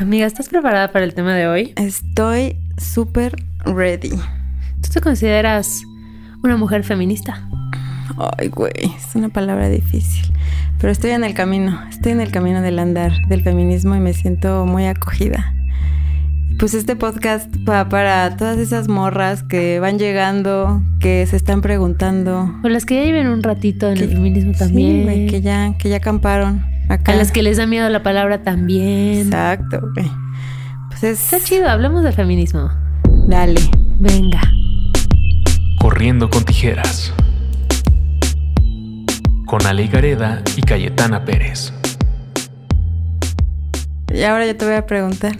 Amiga, ¿estás preparada para el tema de hoy? Estoy súper ready. ¿Tú te consideras una mujer feminista? Ay, güey, es una palabra difícil. Pero estoy en el camino, estoy en el camino del andar del feminismo y me siento muy acogida. Pues este podcast va para todas esas morras que van llegando, que se están preguntando. O las que ya lleven un ratito en el feminismo también. Sí, güey, que ya, que ya acamparon. Acá. A las que les da miedo la palabra también. Exacto, güey. Pues es... Está chido, hablemos de feminismo. Dale. Venga. Corriendo con tijeras. Con Ale Gareda y Cayetana Pérez. Y ahora yo te voy a preguntar.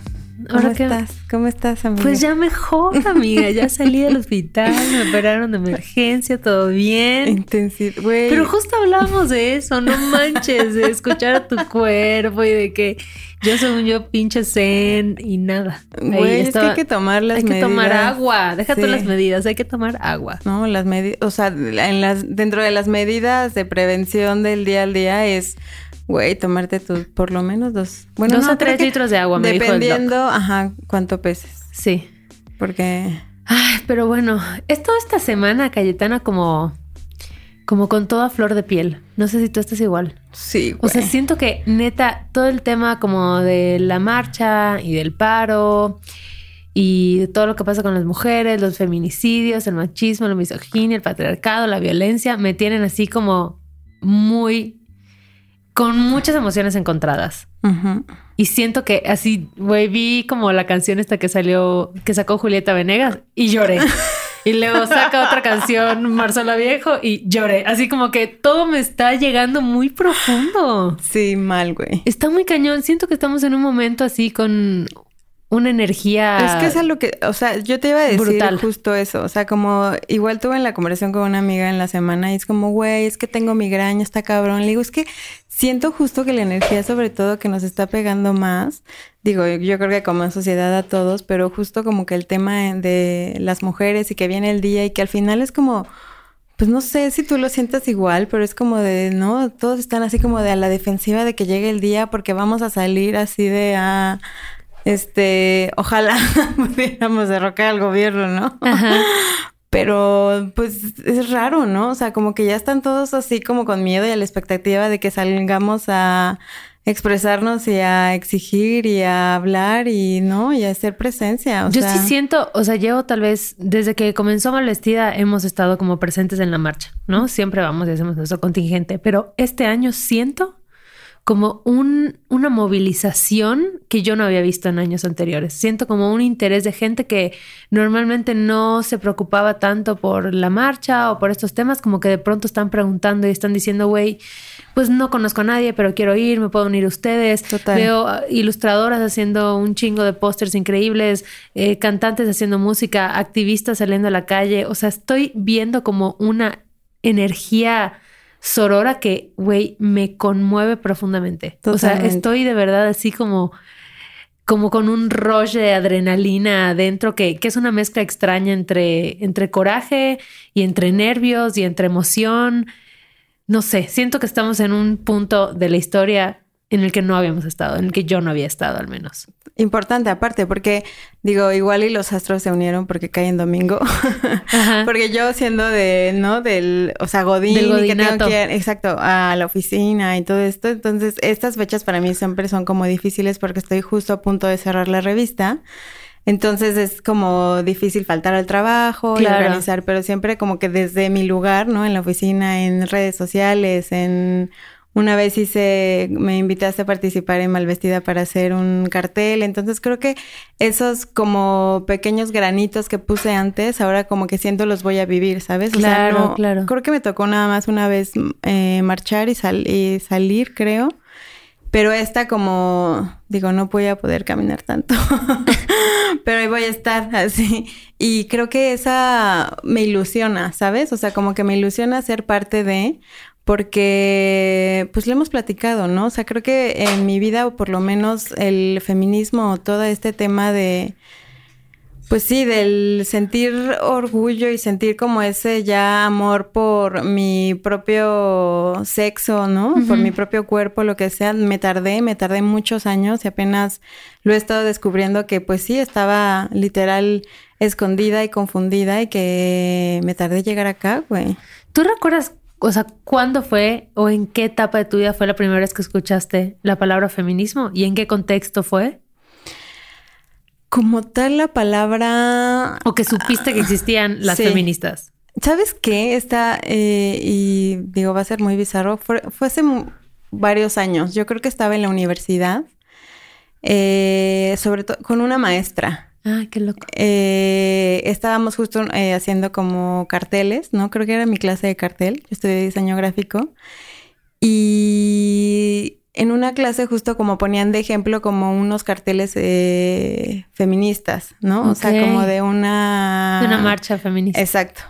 ¿Cómo estás? ¿Cómo estás, amiga? Pues ya mejor, amiga. Ya salí del hospital, me operaron de emergencia, todo bien. Intensidad, güey. Pero justo hablábamos de eso, no manches, de escuchar a tu cuerpo y de que yo según yo pinche zen y nada. Güey, es que hay que tomar las Hay que tomar medidas. agua, deja tú Sí. las medidas, hay que tomar agua. No, las medidas, o sea, en las, dentro de las medidas de prevención del día al día es, güey, tomarte tus, por lo menos dos. Bueno, Dos no, a tres litros de agua, me dijo el doc. Dependiendo, ajá, cuánto peses. Sí. Porque, Ay, pero bueno, es toda esta semana, Cayetana, como, como con toda flor de piel. No sé si tú estás igual. sí, O sea, güey. siento que neta, todo el tema como de la marcha y del paro y todo lo que pasa con las mujeres, los feminicidios, el machismo, la misoginia, el patriarcado, la violencia, me tienen así como muy con muchas emociones encontradas. Y siento que así, güey, vi como la canción esta que salió, que sacó Julieta Venegas y lloré. Y luego saca otra canción Marcela Viejo y lloré. Así como que todo me está llegando muy profundo. Sí, mal, güey. Está muy cañón. Siento que estamos en un momento así con una energía. Es que es algo que, o sea, yo te iba a decir Brutal. justo eso. O sea, como igual tuve en la conversación con una amiga en la semana y es como, güey, es que tengo migraña, está cabrón. Le digo, es que siento justo que la energía, sobre todo, que nos está pegando más. Digo, yo creo que como sociedad a todos, pero justo como que el tema de las mujeres y que viene el día y que al final es como. Pues no sé si tú lo sientas igual, pero es como de, ¿no? Todos están así como de a la defensiva de que llegue el día porque vamos a salir así de a. Este, ojalá pudiéramos derrocar al gobierno, ¿no? Ajá. Pero pues es raro, ¿no? O sea, como que ya están todos así como con miedo y a la expectativa de que salgamos a expresarnos y a exigir y a hablar y no, y a hacer presencia. O Yo sea, sí siento, o sea, llevo tal vez desde que comenzó Malvestida hemos estado como presentes en la marcha, ¿no? Siempre vamos y hacemos nuestro contingente, pero este año siento como un, una movilización que yo no había visto en años anteriores. Siento como un interés de gente que normalmente no se preocupaba tanto por la marcha o por estos temas, como que de pronto están preguntando y están diciendo, güey, pues no conozco a nadie, pero quiero ir, me puedo unir a ustedes. Total. Veo ilustradoras haciendo un chingo de pósters increíbles, eh, cantantes haciendo música, activistas saliendo a la calle. O sea, estoy viendo como una energía sorora que, güey, me conmueve profundamente. O sea, estoy de verdad así como como con un rush de adrenalina adentro que, que es una mezcla extraña entre, entre coraje y entre nervios y entre emoción. No sé, siento que estamos en un punto de la historia en el que no habíamos estado, en el que yo no había estado al menos. importante aparte, porque digo, igual y los astros se unieron porque cae en domingo. Porque yo siendo de, ¿no? Del, o sea, Godín, Del y que tengo que ir, exacto, a la oficina y todo esto. Entonces, estas fechas para mí siempre son como difíciles porque estoy justo a punto de cerrar la revista. Entonces es como difícil faltar al trabajo y organizar, pero siempre como que desde mi lugar, ¿no? En la oficina, en redes sociales, en una vez hice, me invitaste a participar en Malvestida para hacer un cartel, entonces creo que esos como pequeños granitos que puse antes, ahora como que siento los voy a vivir, ¿sabes? O sea, Claro, no- claro. Creo que me tocó nada más una vez eh, marchar y, sal- y salir, creo. Pero esta como, digo, no voy a poder caminar tanto. Pero ahí voy a estar así. Y creo que esa me ilusiona, ¿sabes? O sea, como que me ilusiona ser parte de, porque pues lo hemos platicado, ¿no? O sea, creo que en mi vida, o por lo menos el feminismo, o todo este tema de Pues sí, del sentir orgullo y sentir como ese ya amor por mi propio sexo, ¿no? Por mi propio cuerpo, lo que sea. Me tardé, me tardé muchos años y apenas lo he estado descubriendo que pues sí, estaba literal escondida y confundida y que me tardé llegar acá, güey. ¿Tú recuerdas, o sea, cuándo fue o en qué etapa de tu vida fue la primera vez que escuchaste la palabra feminismo y en qué contexto fue? Como tal la palabra... O que supiste que existían las feministas. ¿Sabes qué? Está, eh, y digo, va a ser muy bizarro, fue, hace varios años. Yo creo que estaba en la universidad, eh, sobre todo con una maestra. Ah, qué loco. Eh, estábamos justo haciendo como carteles, ¿no? Creo que era mi clase de cartel. Yo estudié diseño gráfico. Y en una clase justo como ponían de ejemplo como unos carteles eh, feministas, ¿no? O sea, como de una... De una marcha feminista. Exacto.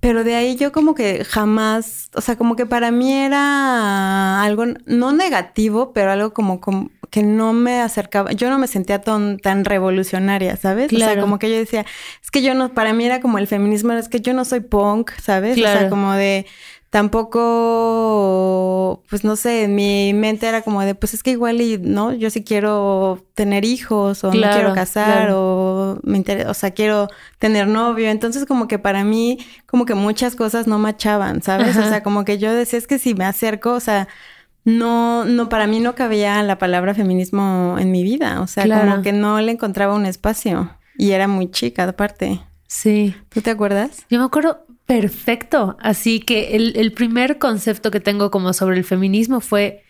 Pero de ahí yo como que jamás, o sea, como que para mí era algo no negativo, pero algo como, que no me acercaba, yo no me sentía tan, tan revolucionaria, ¿sabes? O sea, como que yo decía, es que yo no, para mí era como el feminismo, es que yo no soy punk, ¿sabes? O sea, como de, tampoco, pues no sé, en mi mente era como de, pues es que igual y, ¿no? Yo sí quiero tener hijos o me quiero casar o me interesa, o sea, quiero tener novio. Entonces como que para mí, como que muchas cosas no machaban, ¿sabes? O sea, como que yo decía, es que si me acerco, o sea, no, no, para mí no cabía la palabra feminismo en mi vida. O sea, como que no le encontraba un espacio. Y era muy chica, aparte. Sí. ¿Tú te acuerdas? Yo me acuerdo Perfecto. Así que el, primer concepto que tengo como sobre el feminismo fue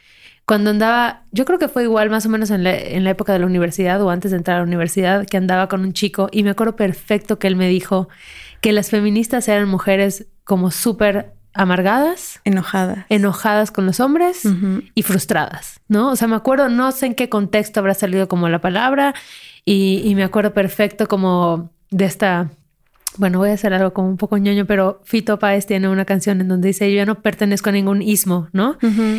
cuando andaba, yo creo que fue igual más o menos en la, en la, época de la universidad o antes de entrar a la universidad, que andaba con un chico y me acuerdo perfecto que él me dijo que las feministas eran mujeres como súper amargadas, enojadas, enojadas con los hombres y frustradas, ¿no? O sea, me acuerdo, no sé en qué contexto habrá salido como la palabra y, y me acuerdo perfecto como de esta bueno, voy a hacer algo como un poco ñoño, pero Fito Páez tiene una canción en donde dice, yo ya no pertenezco a ningún ismo, ¿no?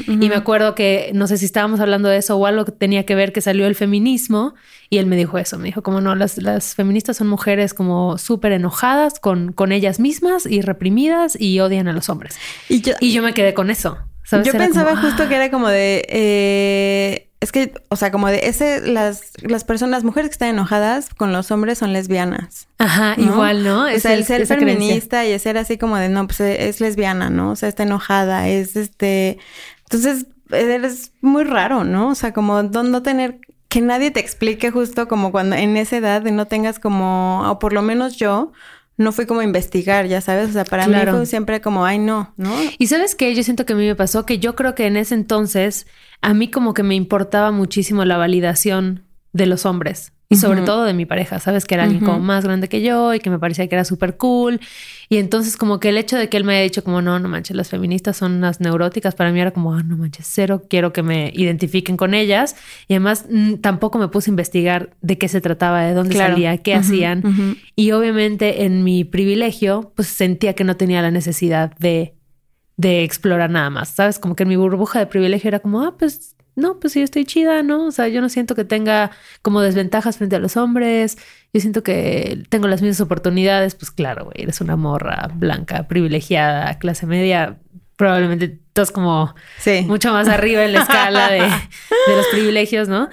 Y me acuerdo que, no sé si estábamos hablando de eso o algo que tenía que ver que salió el feminismo y él me dijo eso, me dijo como no, las, las feministas son mujeres como súper enojadas con, con ellas mismas y reprimidas y odian a los hombres. Y yo, y yo me quedé con eso. Yo pensaba justo ah". que era como de... Eh, es que, o sea, como de ese, las, las personas, mujeres que están enojadas con los hombres son lesbianas. Ajá, igual, ¿no? O sea, el ser feminista y el ser así como de, no, pues es lesbiana, ¿no? O sea, está enojada, es este... Entonces, eres muy raro, ¿no? O sea, como no tener que nadie te explique justo como cuando en esa edad de no tengas como, o por lo menos yo, no fui como a investigar, ya sabes, o sea, para mí fue siempre como, ay, no, ¿no? Y sabes qué, yo siento que a mí me pasó que yo creo que en ese entonces a mí como que me importaba muchísimo la validación de los hombres y sobre todo de mi pareja, sabes que era alguien como más grande que yo y que me parecía que era súper cool. Y entonces como que el hecho de que él me haya dicho como no, no manches, las feministas son unas neuróticas, para mí era como, ah, no manches, cero, quiero que me identifiquen con ellas y además mm, tampoco me puse a investigar de qué se trataba, de dónde salía, qué hacían. y obviamente en mi privilegio pues sentía que no tenía la necesidad de de explorar nada más, ¿sabes? Como que en mi burbuja de privilegio era como, ah, pues no, pues sí, estoy chida, ¿no? O sea, yo no siento que tenga como desventajas frente a los hombres, yo siento que tengo las mismas oportunidades, pues claro, güey, eres una morra blanca, privilegiada, clase media, probablemente estás como mucho más arriba en la escala de, de los privilegios, ¿no?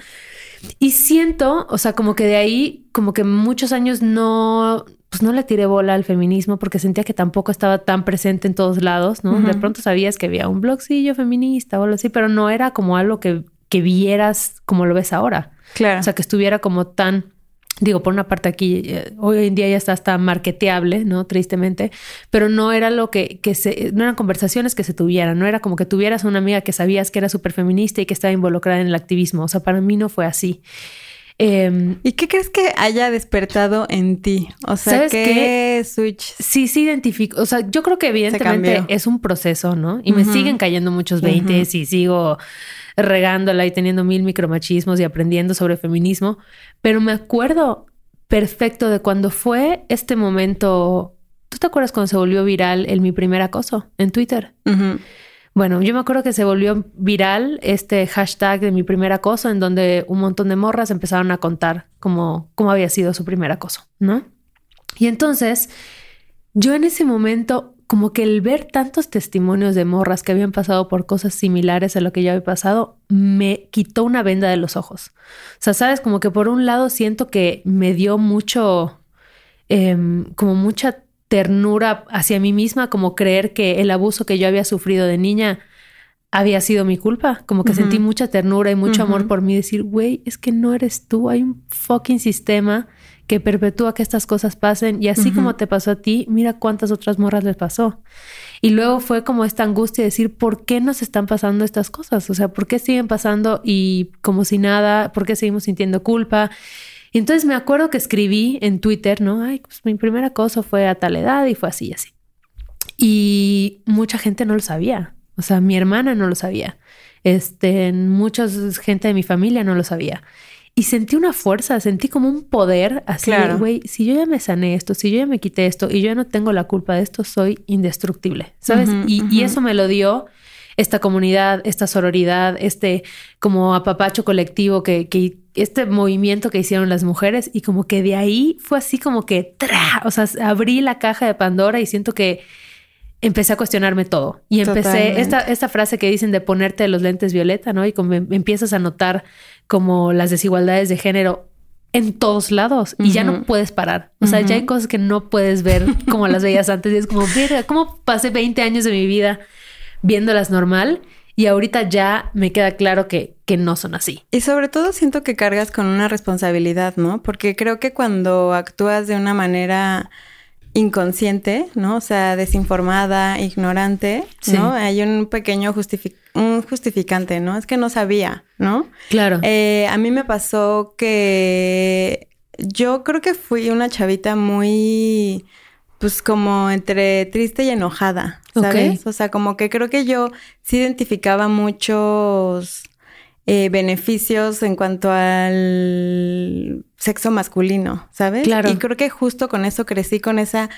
Y siento, o sea, como que de ahí, como que muchos años no, pues no le tiré bola al feminismo porque sentía que tampoco estaba tan presente en todos lados, ¿no? De pronto sabías que había un blogcillo feminista o algo así, pero no era como algo que, que vieras como lo ves ahora. Claro. O sea, que estuviera como tan digo, por una parte aquí, eh, hoy en día ya está hasta marketeable, ¿no? Tristemente, pero no era lo que, que se, no eran conversaciones que se tuvieran, no era como que tuvieras una amiga que sabías que era súper feminista y que estaba involucrada en el activismo, o sea, para mí no fue así. Em, ¿Y qué crees que haya despertado en ti? O sea, ¿qué switch? Sí, sí identifico. O sea, yo creo que evidentemente es un proceso, ¿no? Y me siguen cayendo muchos veintes y sigo regándola y teniendo mil micromachismos y aprendiendo sobre feminismo. Pero me acuerdo perfecto de cuando fue este momento. ¿Tú te acuerdas cuando se volvió viral el mi primer acoso en Twitter? Bueno, yo me acuerdo que se volvió viral este hashtag de mi primer acoso, en donde un montón de morras empezaron a contar cómo, cómo había sido su primer acoso, ¿no? Y entonces, yo en ese momento, como que el ver tantos testimonios de morras que habían pasado por cosas similares a lo que yo había pasado, me quitó una venda de los ojos. O sea, sabes, como que por un lado siento que me dio mucho, em, como mucha ternura hacia mí misma, como creer que el abuso que yo había sufrido de niña había sido mi culpa, como que sentí mucha ternura y mucho amor por mí, decir, güey, es que no eres tú, hay un fucking sistema que perpetúa que estas cosas pasen y así como te pasó a ti, mira cuántas otras morras les pasó. Y luego fue como esta angustia de decir, ¿por qué nos están pasando estas cosas? O sea, ¿por qué siguen pasando y como si nada? ¿Por qué seguimos sintiendo culpa? Y entonces me acuerdo que escribí en Twitter, ¿no? Ay, pues mi primer acoso fue a tal edad y fue así y así. Y mucha gente no lo sabía. O sea, mi hermana no lo sabía. Este, mucha gente de mi familia no lo sabía. Y sentí una fuerza, sentí como un poder así de, güey, si yo ya me sané esto, si yo ya me quité esto y yo ya no tengo la culpa de esto, soy indestructible, ¿sabes? y, y, eso me lo dio esta comunidad, esta sororidad, este como apapacho colectivo que, que este movimiento que hicieron las mujeres y como que de ahí fue así como que, ¡tra! o sea, abrí la caja de Pandora y siento que empecé a cuestionarme todo y empecé esta, esta frase que dicen de ponerte los lentes violeta, ¿no? Y como em, empiezas a notar como las desigualdades de género en todos lados y ya no puedes parar. O sea, ya hay cosas que no puedes ver como las veías antes y es como, mira, ¿cómo pasé 20 años de mi vida viéndolas normal y ahorita ya me queda claro que, que no son así. Y sobre todo siento que cargas con una responsabilidad, ¿no? Porque creo que cuando actúas de una manera inconsciente, ¿no? O sea, desinformada, ignorante, ¿no? Hay un pequeño un justificante, ¿no? Es que no sabía, ¿no? Claro. Eh, a mí me pasó que yo creo que fui una chavita muy pues como entre triste y enojada, ¿sabes? O sea, como que creo que yo sí identificaba muchos eh, beneficios en cuanto al sexo masculino, ¿sabes? Claro. Y creo que justo con eso crecí, con esa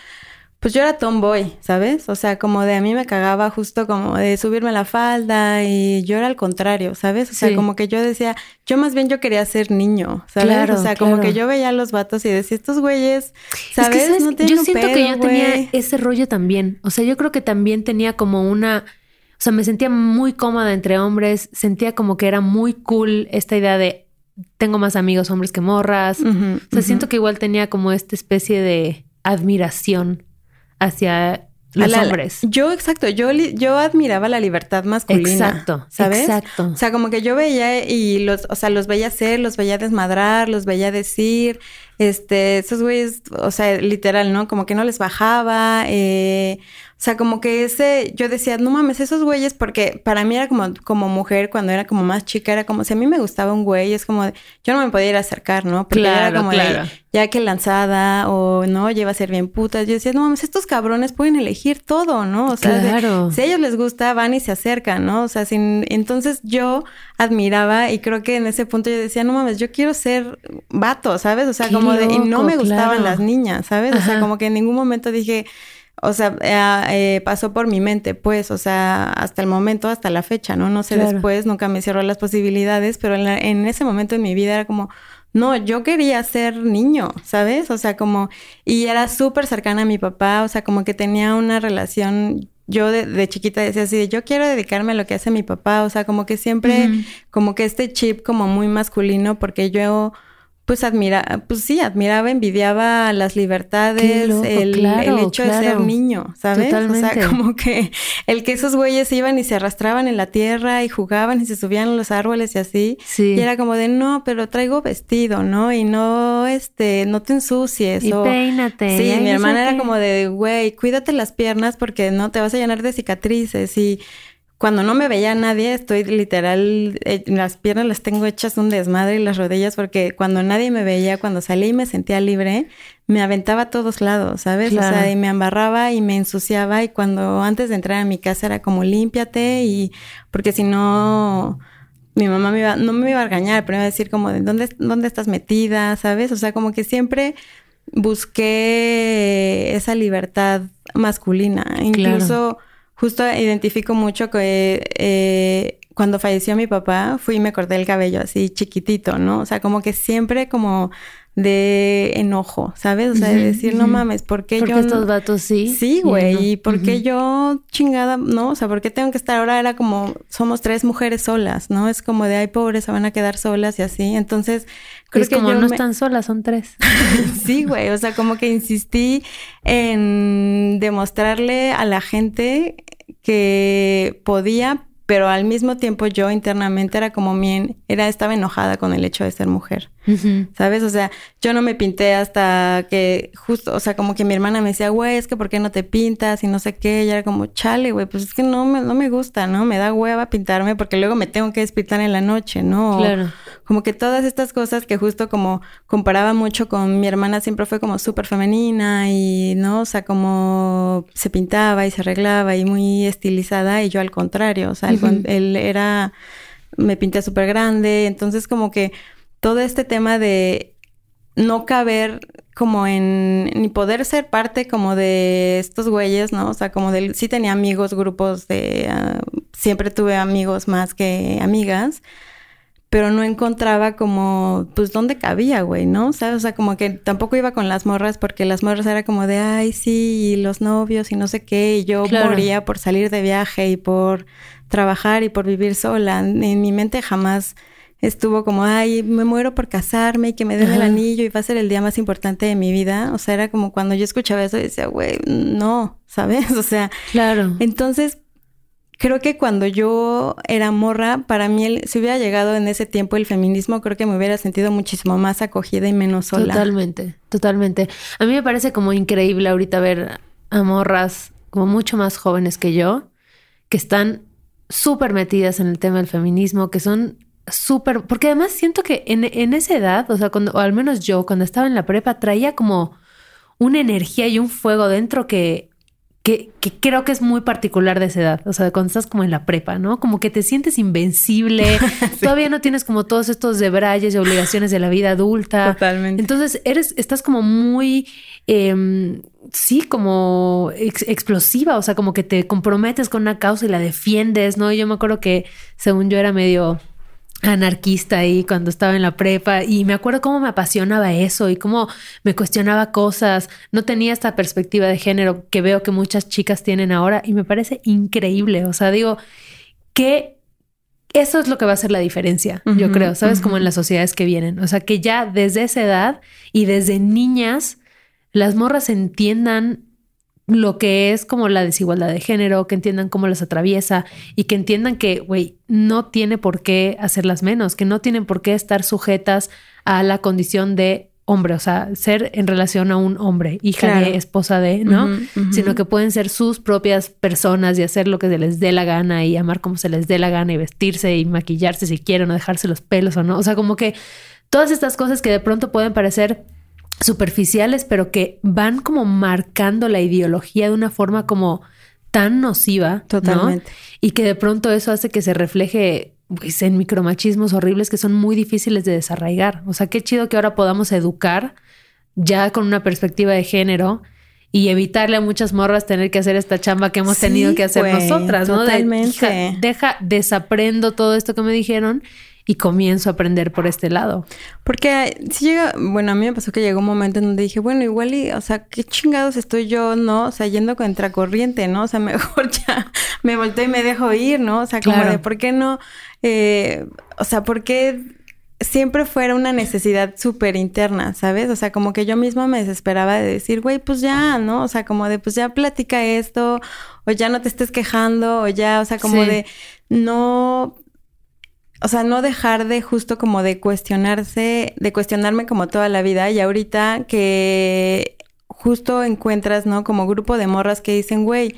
pues yo era tomboy, ¿sabes? O sea, como de a mí me cagaba justo como de subirme la falda y yo era al contrario, ¿sabes? O sea, como que yo decía, yo más bien yo quería ser niño, ¿sabes? o sea, como que yo veía a los vatos y decía, estos güeyes, ¿sabes? Es que, yo siento que yo tenía ese rollo también. O sea, yo creo que también tenía como una... O sea, me sentía muy cómoda entre hombres, sentía como que era muy cool esta idea de tengo más amigos hombres que morras. o sea, siento que igual tenía como esta especie de admiración hacia los hombres. Yo, exacto, yo, yo admiraba la libertad masculina. Exacto, ¿sabes? Exacto. O sea, como que yo veía y los, o sea, los veía hacer, los veía desmadrar, los veía decir, este, esos güeyes, o sea, literal, ¿no? Como que no les bajaba, eh, sea, como que ese, yo decía, no mames, esos güeyes, porque para mí era como, como mujer, cuando era como más chica, era como si a mí me gustaba un güey, es como, yo no me podía ir a acercar, ¿no? Porque era como de, ya que lanzada, o no, lleva a ser bien puta. Yo decía, no mames, estos cabrones pueden elegir todo, ¿no? O sea, si a ellos les gusta, van y se acercan, ¿no? O sea, sin, entonces yo admiraba y creo que en ese punto yo decía, no mames, yo quiero ser vato, ¿sabes? O sea, como de, y no me gustaban las niñas, ¿sabes? O sea, como que en ningún momento dije, o sea, eh, eh, pasó por mi mente, pues, o sea, hasta el momento, hasta la fecha, ¿no? No sé después, nunca me cierro las posibilidades, pero en, ese momento en mi vida era como, no, yo quería ser niño, ¿sabes? O sea, como, y era súper cercana a mi papá, o sea, como que tenía una relación, yo de, chiquita decía así, yo quiero dedicarme a lo que hace mi papá, o sea, como que siempre, como que este chip como muy masculino, porque yo pues admira, pues sí, admiraba, envidiaba las libertades, el, hecho de ser niño, ¿sabes? Totalmente. O sea, como que el que esos güeyes iban y se arrastraban en la tierra y jugaban y se subían a los árboles y así. Sí. Y era como de, no, pero traigo vestido, ¿no? Y no, este, no te ensucies. Y peínate. Sí, mi hermana era como de, güey, cuídate las piernas porque no te vas a llenar de cicatrices y cuando no me veía nadie, estoy literal, eh, las piernas las tengo hechas un desmadre y las rodillas, porque cuando nadie me veía, cuando salí y me sentía libre, me aventaba a todos lados, ¿sabes? O sea, y me embarraba y me ensuciaba y cuando antes de entrar a mi casa era como límpiate y porque si no mi mamá me iba, no me iba a regañar, pero me iba a decir como de dónde, dónde estás metida, ¿sabes? O sea, como que siempre busqué esa libertad masculina, incluso justo identifico mucho que eh, cuando falleció mi papá, fui y me corté el cabello así chiquitito, ¿no? O sea, como que siempre como de enojo, ¿sabes? O sea, de decir, no mames, ¿por qué Porque yo... estos vatos sí. Sí, güey, no. y por qué yo chingada, no? O sea, ¿por qué tengo que estar ahora? Era como, somos tres mujeres solas, ¿no? Es como de, ay, pobres, se van a quedar solas y así. Entonces, creo es que como yo no me- están solas, son tres. sí, güey, o sea, como que insistí en demostrarle a la gente que podía, pero al mismo tiempo yo internamente era como bien, era, estaba enojada con el hecho de ser mujer. ¿Sabes? O sea, yo no me pinté hasta que justo, o sea, como que mi hermana me decía, güey, es que ¿por qué no te pintas? Y no sé qué. Y era como, chale, güey, pues es que no me, no me gusta, ¿no? Me da hueva pintarme porque luego me tengo que despintar en la noche, ¿no? Claro. Como que todas estas cosas que justo como comparaba mucho con mi hermana siempre fue como súper femenina y, ¿no? O sea, como se pintaba y se arreglaba y muy estilizada y yo al contrario, o sea, él era, me pinté súper grande, entonces como que todo este tema de no caber como en, ni poder ser parte como de estos güeyes, ¿no? O sea, como de, sí tenía amigos, grupos de, ah, siempre tuve amigos más que amigas, pero no encontraba como, pues, dónde cabía, güey, ¿no? ¿Sabes? O sea, como que tampoco iba con las morras porque las morras era como de, ay, sí, y los novios y no sé qué, y yo Claro. moría por salir de viaje y por trabajar y por vivir sola. En mi mente jamás estuvo como, ay, me muero por casarme y que me den el anillo y va a ser el día más importante de mi vida. O sea, era como cuando yo escuchaba eso y decía, güey, no, ¿sabes? O sea, Claro. entonces, creo que cuando yo era morra, para mí, el- si hubiera llegado en ese tiempo el feminismo, creo que me hubiera sentido muchísimo más acogida y menos sola. Totalmente, totalmente. A mí me parece como increíble ahorita ver a morras como mucho más jóvenes que yo, que están súper metidas en el tema del feminismo, que son súper, porque además siento que en, en esa edad, o sea, cuando, o al menos yo, cuando estaba en la prepa, traía como una energía y un fuego dentro que, que, que creo que es muy particular de esa edad. O sea, cuando estás como en la prepa, ¿no? Como que te sientes invencible. Todavía no tienes como todos estos debrayes y obligaciones de la vida adulta. Totalmente. Entonces eres, estás como muy, em, sí, como ex- explosiva, o sea, como que te comprometes con una causa y la defiendes, ¿no? Y yo me acuerdo que según yo era medio anarquista ahí cuando estaba en la prepa y me acuerdo cómo me apasionaba eso y cómo me cuestionaba cosas. No tenía esta perspectiva de género que veo que muchas chicas tienen ahora y me parece increíble. O sea, digo que eso es lo que va a hacer la diferencia, yo creo, ¿sabes? Como ujú. en las sociedades que vienen. O sea, que ya desde esa edad y desde niñas las morras entiendan lo que es como la desigualdad de género, que entiendan cómo las atraviesa y que entiendan que, güey, no tiene por qué hacerlas menos, que no tienen por qué estar sujetas a la condición de hombre, o sea, ser en relación a un hombre, hija Claro. de, esposa de, ¿no? Sino que pueden ser sus propias personas y hacer lo que se les dé la gana y amar como se les dé la gana y vestirse y maquillarse si quieren o dejarse los pelos o no. O sea, como que todas estas cosas que de pronto pueden parecer superficiales, pero que van como marcando la ideología de una forma como tan nociva, ¿no? Totalmente. Y que de pronto eso hace que se refleje pues, en micromachismos horribles que son muy difíciles de desarraigar. O sea, qué chido que ahora podamos educar ya con una perspectiva de género y evitarle a muchas morras tener que hacer esta chamba que hemos Sí, tenido que hacer nosotras, ¿no? De, totalmente. hija, deja, desaprendo todo esto que me dijeron y comienzo a aprender por este lado. Porque si llega, bueno, a mí me pasó que llegó un momento en donde dije, bueno, igual y, o sea, qué chingados estoy yo, ¿no? O sea, yendo contra corriente, ¿no? O sea, mejor ya me volteo y me dejo ir, ¿no? O sea, como Claro. de, ¿por qué no? Eh, o sea, ¿por qué siempre fuera una necesidad súper interna, ¿sabes? O sea, como que yo misma me desesperaba de decir, güey, pues ya, ¿no? O sea, como de, pues ya platica esto, o ya no te estés quejando, o ya, o sea, como Sí. de, no o sea, no dejar de justo como de cuestionarse, de cuestionarme como toda la vida y ahorita que justo encuentras, ¿no? Como grupo de morras que dicen, güey,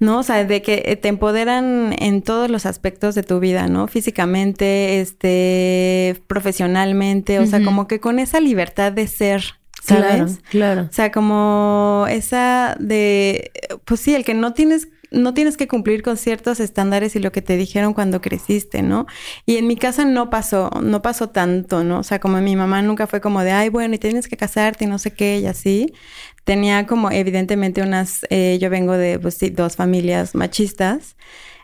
¿no? O sea, de que te empoderan en todos los aspectos de tu vida, ¿no? Físicamente, este, profesionalmente, o sea, como que con esa libertad de ser, ¿sabes? Claro, claro. O sea, como esa de, pues sí, el que no tienes, no tienes que cumplir con ciertos estándares y lo que te dijeron cuando creciste, ¿no? Y en mi casa no pasó, no pasó tanto, ¿no? O sea, como mi mamá nunca fue como de, ay, bueno, y tienes que casarte y no sé qué, y así. tenía como evidentemente unas, eh, yo vengo de pues, sí, dos familias machistas.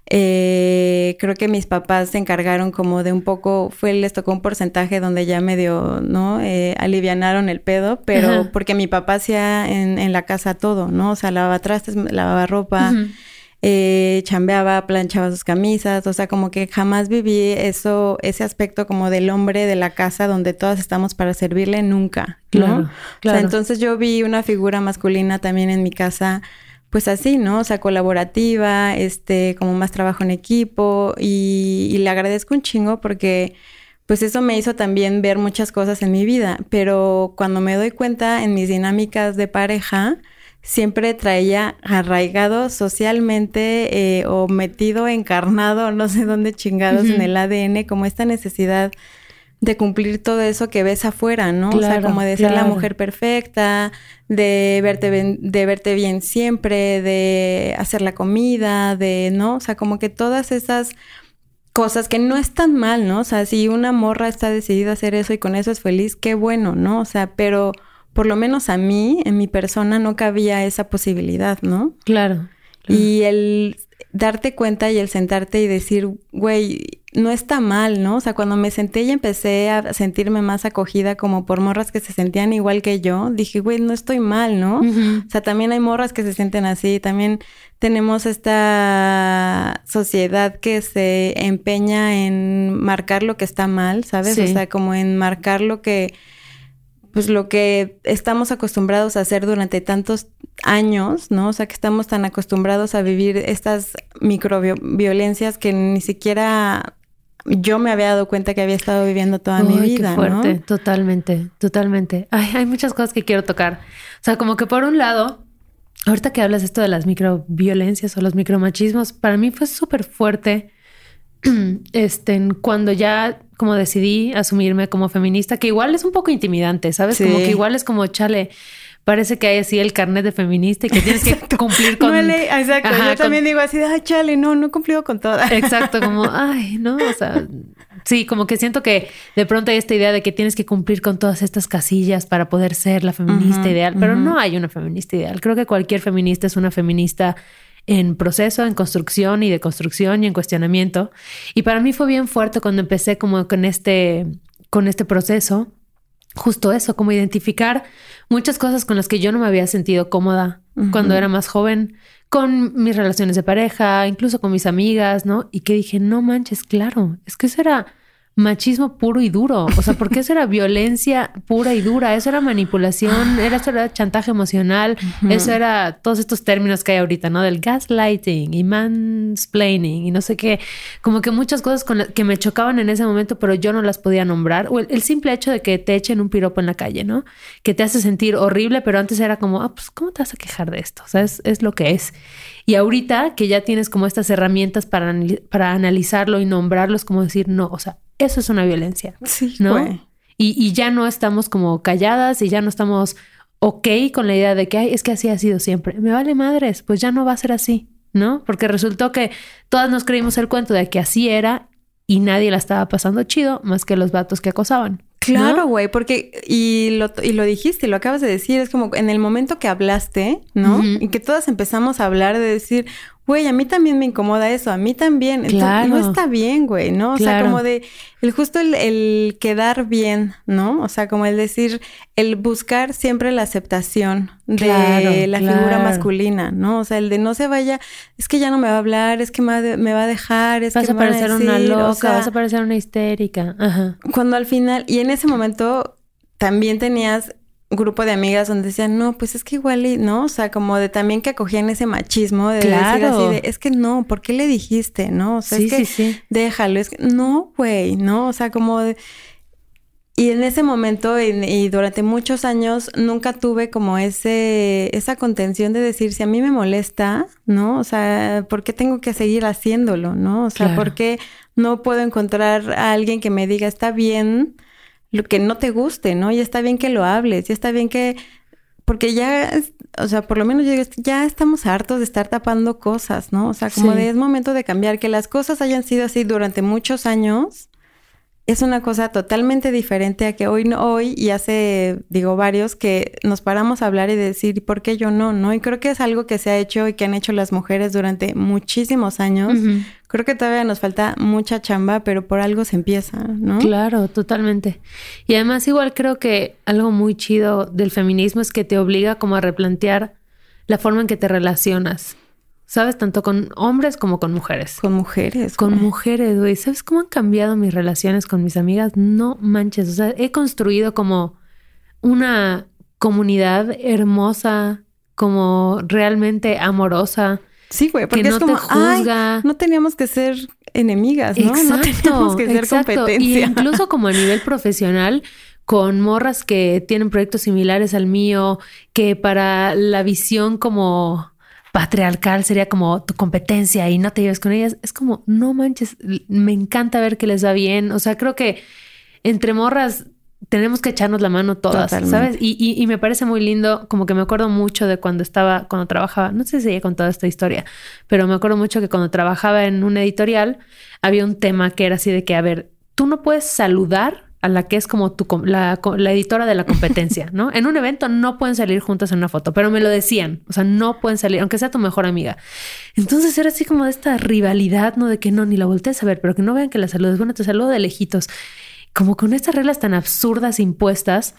Eh, creo que mis papás se encargaron como de un poco, fue, les tocó un porcentaje donde ya medio, ¿no? Eh, alivianaron el pedo, pero porque mi papá hacía en, en, la casa todo, ¿no? O sea, lavaba trastes, lavaba ropa, eh, chambeaba, planchaba sus camisas, o sea, como que jamás viví eso, ese aspecto como del hombre de la casa donde todas estamos para servirle, nunca, ¿no? O sea, entonces yo vi una figura masculina también en mi casa pues así, ¿no? O sea, colaborativa, este, como más trabajo en equipo y, le agradezco un chingo porque pues eso me hizo también ver muchas cosas en mi vida, pero cuando me doy cuenta en mis dinámicas de pareja, siempre traía arraigado socialmente eh, o metido, encarnado, no sé dónde chingados en el ADN, como esta necesidad de cumplir todo eso que ves afuera, ¿no? o sea, como de ser la mujer perfecta, de verte bien, de verte bien siempre, de hacer la comida, de, ¿no? O sea, como que todas esas cosas que no están mal, ¿no? O sea, si una morra está decidida a hacer eso y con eso es feliz, qué bueno, ¿no? O sea, pero por lo menos a mí, en mi persona, no cabía esa posibilidad, ¿no? Claro. Y el darte cuenta y el sentarte y decir, güey, no está mal, ¿no? O sea, cuando me senté y empecé a sentirme más acogida como por morras que se sentían igual que yo, dije, güey, no estoy mal, ¿no? O sea, también hay morras que se sienten así, también tenemos esta sociedad que se empeña en marcar lo que está mal, ¿sabes? O sea, como en marcar lo que pues lo que estamos acostumbrados a hacer durante tantos años, ¿no? O sea, que estamos tan acostumbrados a vivir estas microviolencias que ni siquiera yo me había dado cuenta que había estado viviendo toda mi vida, qué fuerte. Totalmente, totalmente. Ay, hay muchas cosas que quiero tocar. O sea, como que por un lado, ahorita que hablas esto de las microviolencias o los micromachismos, para mí fue súper fuerte este, cuando ya como decidí asumirme como feminista, que igual es un poco intimidante, ¿sabes? Como que igual es como, chale, parece que hay así el carnet de feminista y que tienes que cumplir con... exacto, yo también digo así, ay, chale, no, no he cumplido con todas. Exacto, como, ay, no, o sea, sí, como que siento que de pronto hay esta idea de que tienes que cumplir con todas estas casillas para poder ser la feminista ideal, pero no hay una feminista ideal. Creo que cualquier feminista es una feminista en proceso, en construcción y de construcción y en cuestionamiento. Y para mí fue bien fuerte cuando empecé como con este, con este proceso, justo eso, como identificar muchas cosas con las que yo no me había sentido cómoda cuando era más joven, con mis relaciones de pareja, incluso con mis amigas, ¿no? Y que dije, no manches, claro, es que eso era machismo puro y duro. O sea, porque eso era violencia pura y dura, eso era manipulación, era, eso era chantaje emocional, eso era todos estos términos que hay ahorita, ¿no? Del gaslighting y mansplaining y no sé qué. Como que muchas cosas con que me chocaban en ese momento, pero yo no las podía nombrar. O el, simple hecho de que te echen un piropo en la calle, ¿no? Que te hace sentir horrible, pero antes era como, ah, pues, ¿cómo te vas a quejar de esto? O sea, es, es lo que es. Y ahorita que ya tienes como estas herramientas para, para analizarlo y nombrarlos, como decir, no, o sea, eso es una violencia. Sí, ¿no? Y, y, ya no estamos como calladas y ya no estamos ok con la idea de que Ay, es que así ha sido siempre. Me vale madres, pues ya no va a ser así, ¿no? Porque resultó que todas nos creímos el cuento de que así era y nadie la estaba pasando chido más que los vatos que acosaban. Claro, güey, porque y lo, y lo dijiste, lo acabas de decir, es como en el momento que hablaste, ¿no? Y que todas empezamos a hablar de decir, güey, a mí también me incomoda eso, a mí también. Claro. no está bien, güey, ¿no? O sea, como de el justo el, quedar bien, ¿no? O sea, como el decir, el buscar siempre la aceptación de la figura masculina, ¿no? O sea, el de no se vaya, es que ya no me va a hablar, es que me va a dejar, es vas que a parecer una loca, vas a parecer una histérica. Ajá. Cuando al final, y en ese momento también tenías grupo de amigas donde decían, no, pues es que igual, y, ¿no? O sea, como de también que acogían ese machismo de decir así de, es que no, ¿por qué le dijiste? ¿No? O sea, es que sí, déjalo, es que no, güey, ¿no? O sea, como de... Y en ese momento y, durante muchos años nunca tuve como ese esa contención de decir si a mí me molesta, ¿no? O sea, ¿por qué tengo que seguir haciéndolo, no? O sea, ¿por qué no puedo encontrar a alguien que me diga está bien? Lo que no te guste, ¿no? Y está bien que lo hables, y está bien que... Porque ya, o sea, por lo menos ya estamos hartos de estar tapando cosas, ¿no? O sea, como de es momento de cambiar, que las cosas hayan sido así durante muchos años, es una cosa totalmente diferente a que hoy no hoy y hace digo varios que nos paramos a hablar y decir ¿por qué yo no? ¿no? Y creo que es algo que se ha hecho y que han hecho las mujeres durante muchísimos años. Creo que todavía nos falta mucha chamba, pero por algo se empieza, ¿no? Claro, totalmente. Y además igual creo que algo muy chido del feminismo es que te obliga como a replantear la forma en que te relacionas. ¿Sabes? Tanto con hombres como con mujeres. Con mujeres. Con mujeres, güey. ¿Sabes cómo han cambiado mis relaciones con mis amigas? No manches. O sea, he construido como una comunidad hermosa, como realmente amorosa. Sí, güey, porque es como, Ay, no teníamos que ser enemigas, ¿no? Exacto, no teníamos que ser competencia. Y incluso como a nivel profesional, con morras que tienen proyectos similares al mío, que para la visión como patriarcal sería como tu competencia y no te lleves con ellas. Es como, no manches, me encanta ver que les va bien. O sea, creo que entre morras tenemos que echarnos la mano todas, ¿sabes? Y, y, me parece muy lindo, como que me acuerdo mucho de cuando estaba, cuando trabajaba, no sé si he contado esta historia, pero me acuerdo mucho que cuando trabajaba en una editorial había un tema que era así de que, a ver, tú no puedes saludar a la que es como tu, la, la, editora de la competencia, ¿no? En un evento no pueden salir juntas en una foto, pero me lo decían, o sea, no pueden salir, aunque sea tu mejor amiga. Entonces era así como de esta rivalidad, ¿no? De que no, ni la voltees a ver, pero que no vean que la saludes, bueno, te saludo de lejitos. Como con estas reglas tan absurdas impuestas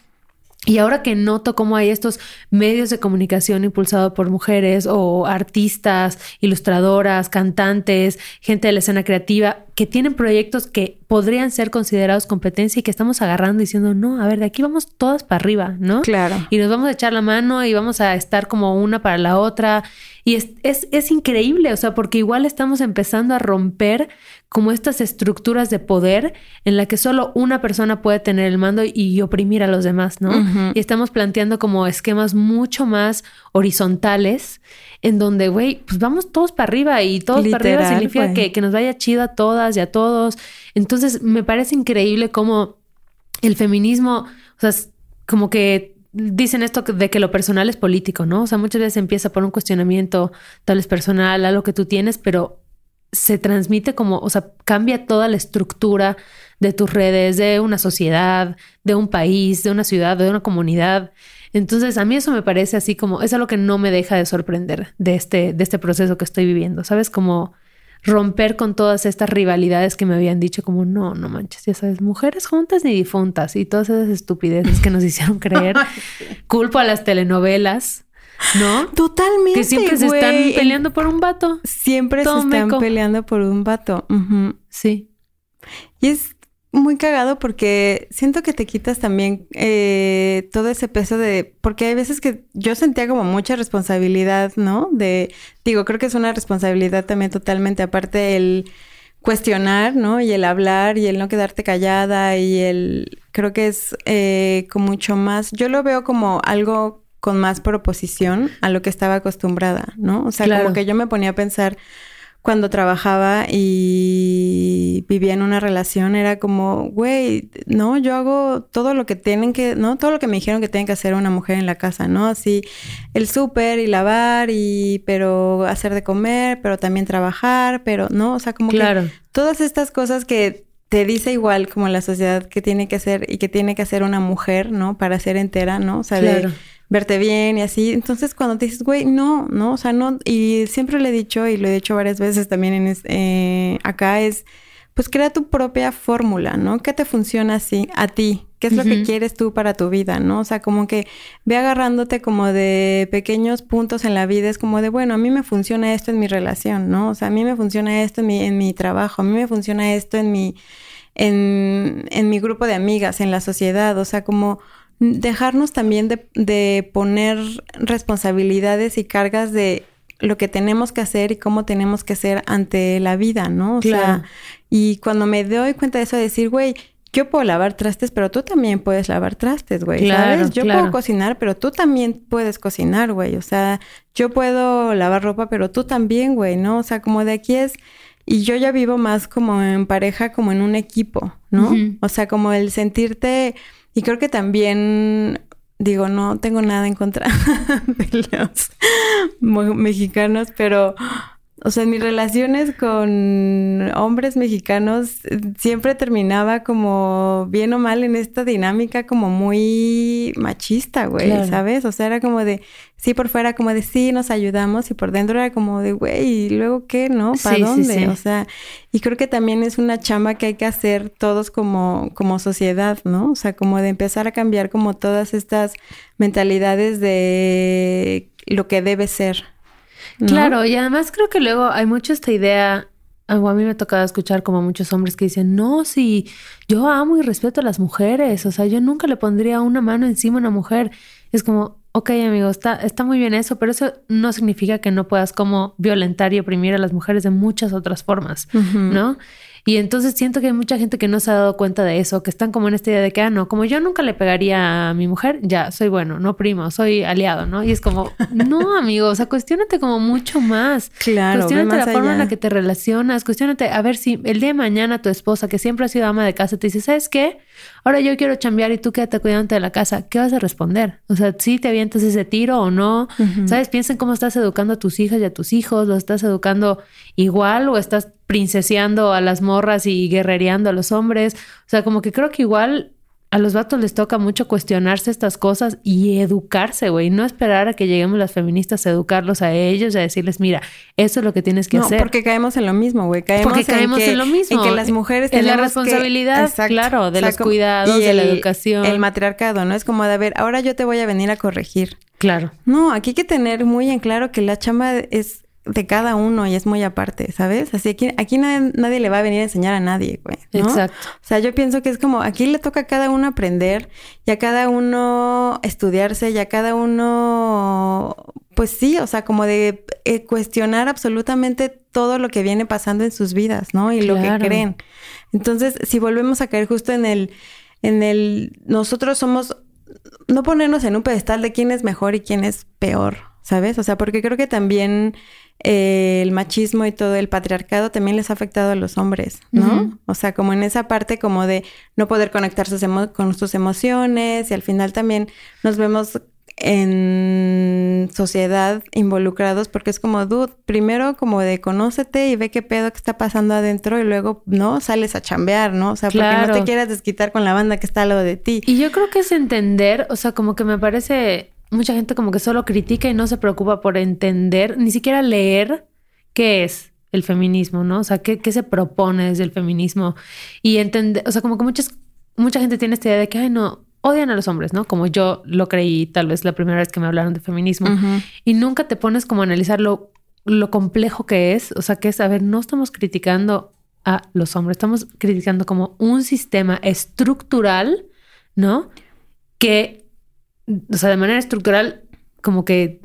y ahora que noto cómo hay estos medios de comunicación impulsados por mujeres o artistas, ilustradoras, cantantes, gente de la escena creativa, que tienen proyectos que podrían ser considerados competencia y que estamos agarrando diciendo, no, a ver, de aquí vamos todas para arriba, ¿no? Claro. Y nos vamos a echar la mano y vamos a estar como una para la otra. Y es, es, es increíble, o sea, porque igual estamos empezando a romper como estas estructuras de poder en la que solo una persona puede tener el mando y oprimir a los demás, ¿no? Y estamos planteando como esquemas mucho más horizontales en donde, güey, pues vamos todos para arriba y todos para arriba significa que, que, nos vaya chido a todas y a todos. Entonces, me parece increíble cómo el feminismo, o sea, como que dicen esto de que lo personal es político, ¿no? O sea, muchas veces empieza por un cuestionamiento tal vez personal, a lo que tú tienes, pero se transmite como, o sea, cambia toda la estructura de tus redes, de una sociedad, de un país, de una ciudad, de una comunidad. Entonces, a mí eso me parece así como, es algo que no me deja de sorprender de este, de este proceso que estoy viviendo, ¿sabes? Como romper con todas estas rivalidades que me habían dicho como, no, no manches, ya sabes, mujeres juntas ni difuntas y todas esas estupideces que nos hicieron creer. Culpo a las telenovelas ¿No? Totalmente. Que siempre se están peleando por un vato. Siempre se están peleando por un vato. Sí. Y es muy cagado porque siento que te quitas también eh, todo ese peso de. Porque hay veces que yo sentía como mucha responsabilidad, ¿no? De. Digo, creo que es una responsabilidad también totalmente. Aparte, el cuestionar, ¿no? Y el hablar y el no quedarte callada y el. Creo que es eh, con mucho más. Yo lo veo como algo con más proposición a lo que estaba acostumbrada, ¿no? O sea, como que yo me ponía a pensar cuando trabajaba y vivía en una relación, era como, güey, no, yo hago todo lo que tienen que, ¿no? Todo lo que me dijeron que tienen que hacer una mujer en la casa, ¿no? Así, el súper y lavar y, pero hacer de comer, pero también trabajar, pero, ¿no? O sea, como que todas estas cosas que te dice igual como la sociedad que tiene que hacer y que tiene que hacer una mujer, ¿no? Para ser entera, ¿no? O sea, de verte bien y así. Entonces, cuando te dices, güey, no, no, o sea, no, y siempre le he dicho y lo he dicho varias veces también en eh, acá es, pues crea tu propia fórmula, ¿no? ¿Qué te funciona así a ti? ¿Qué es lo que quieres tú para tu vida, no? O sea, como que ve agarrándote como de pequeños puntos en la vida. Es como de, bueno, a mí me funciona esto en mi relación, ¿no? O sea, a mí me funciona esto en mi, en mi trabajo, a mí me funciona esto en mi, en, en mi grupo de amigas, en la sociedad. O sea, como dejarnos también de, poner responsabilidades y cargas de lo que tenemos que hacer y cómo tenemos que ser ante la vida, ¿no? O sea, y cuando me doy cuenta de eso, de decir, güey, yo puedo lavar trastes, pero tú también puedes lavar trastes, güey, ¿sabes? Yo puedo cocinar, pero tú también puedes cocinar, güey. O sea, yo puedo lavar ropa, pero tú también, güey, ¿no? O sea, como de aquí es... Y yo ya vivo más como en pareja, como en un equipo, ¿no? O sea, como el sentirte y creo que también, digo, no tengo nada en contra de los mexicanos, pero o sea, en mis relaciones con hombres mexicanos siempre terminaba como bien o mal en esta dinámica como muy machista, güey, ¿sabes? O sea, era como de, sí, por fuera como de, sí, nos ayudamos y por dentro era como de, güey, ¿y luego qué, no? ¿Para dónde? O sea, y creo que también es una chamba que hay que hacer todos como, como sociedad, ¿no? O sea, como de empezar a cambiar como todas estas mentalidades de lo que debe ser, Claro, y además creo que luego hay mucho esta idea, a mí me tocaba escuchar como muchos hombres que dicen, no, si yo amo y respeto a las mujeres, o sea, yo nunca le pondría una mano encima a una mujer. Es como, ok, amigo, está, está muy bien eso, pero eso no significa que no puedas como violentar y oprimir a las mujeres de muchas otras formas, ¿no? Y entonces siento que hay mucha gente que no se ha dado cuenta de eso, que están como en esta idea de que, ah, no, como yo nunca le pegaría a mi mujer, ya, soy bueno, no primo, soy aliado, ¿no? Y es como, no, amigo, o sea, cuestionate como mucho más. Claro. Cuestionate la forma en la que te relacionas, cuestionate, a ver si el día de mañana tu esposa, que siempre ha sido ama de casa, te dice, ¿sabes qué? Ahora yo quiero chambear y tú quédate cuidando de la casa. ¿Qué vas a responder? O sea, si te avientas ese tiro o no. ¿Sabes? Piensa en cómo estás educando a tus hijas y a tus hijos. ¿Lo estás educando igual o estás princeseando a las morras y guerrereando a los hombres? O sea, como que creo que igual a los vatos les toca mucho cuestionarse estas cosas y educarse, güey. No esperar a que lleguemos las feministas a educarlos a ellos y a decirles, mira, eso es lo que tienes que hacer. porque caemos en lo mismo, güey. Caemos porque caemos en, lo mismo. En que las mujeres tenemos la responsabilidad, claro, de los cuidados, de la educación. El matriarcado, ¿no? Es como de, a ver, ahora yo te voy a venir a corregir. Claro. No, aquí hay que tener muy en claro que la chamba es de cada uno y es muy aparte, ¿sabes? Así aquí, aquí nadie, le va a venir a enseñar a nadie, güey. Exacto. O sea, yo pienso que es como aquí le toca a cada uno aprender y a cada uno estudiarse y a cada uno, pues sí, o sea, como de eh, cuestionar absolutamente todo lo que viene pasando en sus vidas, ¿no? Y lo que creen. Entonces, si volvemos a caer justo en el, en el, nosotros somos, no ponernos en un pedestal de quién es mejor y quién es peor, ¿sabes? O sea, porque creo que también eh, el machismo y todo el patriarcado también les ha afectado a los hombres, ¿no? O sea, como en esa parte como de no poder conectar con sus emociones y al final también nos vemos en sociedad involucrados porque es como, dude, primero como de conócete y ve qué pedo que está pasando adentro y luego, ¿no? Sales a chambear, ¿no? O sea, porque no te quieras desquitar con la banda que está al lado de ti. Y yo creo que es entender, o sea, como que me parece mucha gente como que solo critica y no se preocupa por entender, ni siquiera leer qué es el feminismo, ¿no? O sea, qué, qué se propone desde el feminismo y entender, o sea, como que muchas, mucha gente tiene esta idea de que, ay, no, odian a los hombres, ¿no? Como yo lo creí tal vez la primera vez que me hablaron de feminismo y nunca te pones como a analizar lo, lo complejo que es, o sea, que es, a ver, no estamos criticando a los hombres, estamos criticando como un sistema estructural, ¿no? Que o sea, de manera estructural, como que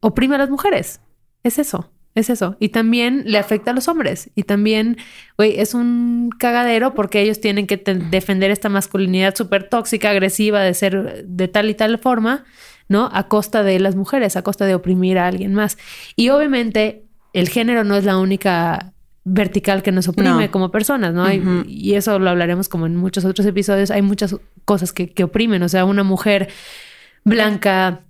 oprime a las mujeres. Es eso, es eso. Y también le afecta a los hombres. Y también, güey, es un cagadero porque ellos tienen que defender esta masculinidad súper tóxica, agresiva, de ser de tal y tal forma, ¿no? A costa de las mujeres, a costa de oprimir a alguien más. Y obviamente el género no es la única vertical que nos oprime como personas, ¿no? y eso lo hablaremos como en muchos otros episodios. Hay muchas cosas que, que oprimen. O sea, una mujer blanca,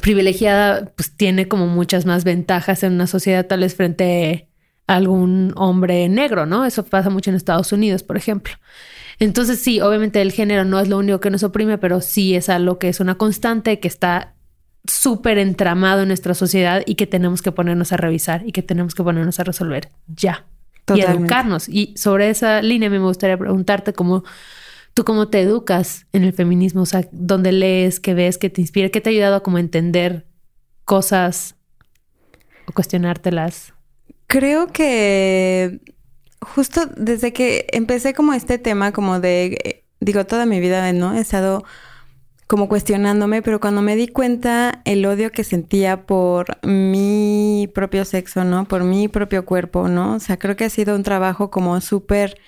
privilegiada, pues tiene como muchas más ventajas en una sociedad tal vez frente a algún hombre negro, ¿no? Eso pasa mucho en Estados Unidos, por ejemplo. Entonces sí, obviamente el género no es lo único que nos oprime, pero sí es algo que es una constante, que está súper entramado en nuestra sociedad y que tenemos que ponernos a revisar y que tenemos que ponernos a resolver ya. Y educarnos. Y sobre esa línea me gustaría preguntarte cómo ¿Tú cómo te educas en el feminismo? O sea, ¿dónde lees, qué ves, qué te inspira? ¿Qué te ha ayudado a como entender cosas o cuestionártelas? Creo que justo desde que empecé como este tema, como de, digo, toda mi vida, ¿no? He estado como cuestionándome, pero cuando me di cuenta el odio que sentía por mi propio sexo, ¿no? Por mi propio cuerpo, ¿no? O sea, creo que ha sido un trabajo como súper